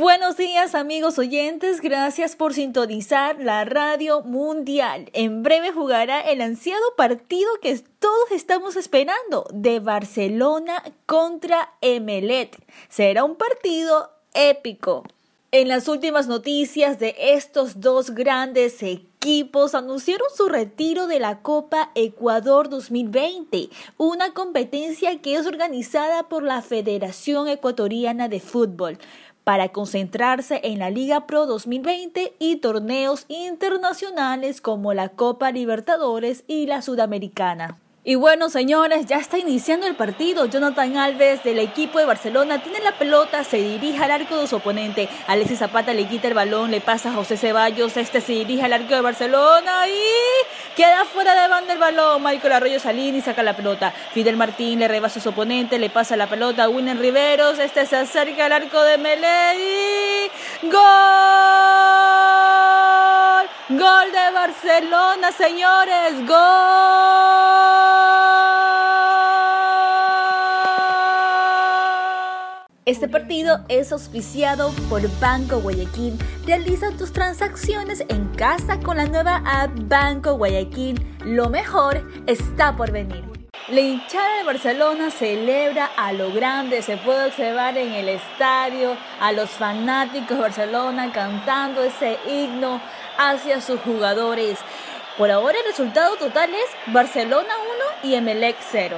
buenos días amigos oyentes, gracias por sintonizar la radio mundial. En breve jugará el ansiado partido que todos estamos esperando de Barcelona contra Emelet. Será un partido épico. En las últimas noticias de estos dos grandes equipos anunciaron su retiro de la Copa Ecuador 2020, una competencia que es organizada por la Federación Ecuatoriana de Fútbol para concentrarse en la Liga Pro 2020 y torneos internacionales como la Copa Libertadores y la Sudamericana. Y bueno, señores, ya está iniciando el partido. Jonathan Alves del equipo de Barcelona tiene la pelota, se dirige al arco de su oponente. Alexis Zapata le quita el balón, le pasa a José Ceballos. Este se dirige al arco de Barcelona y queda fuera de banda el balón. Michael Arroyo Salini saca la pelota. Fidel Martín le rebasa a su oponente, le pasa la pelota a Winner Riveros. Este se acerca al arco de Melé ¡Gol! Gol de Barcelona, señores. Gol. Este partido es auspiciado por Banco Guayaquil. Realiza tus transacciones en casa con la nueva app Banco Guayaquil. Lo mejor está por venir. La hinchada de Barcelona celebra a lo grande, se puede observar en el estadio a los fanáticos de Barcelona cantando ese himno hacia sus jugadores. Por ahora el resultado total es Barcelona 1 y Emelec 0.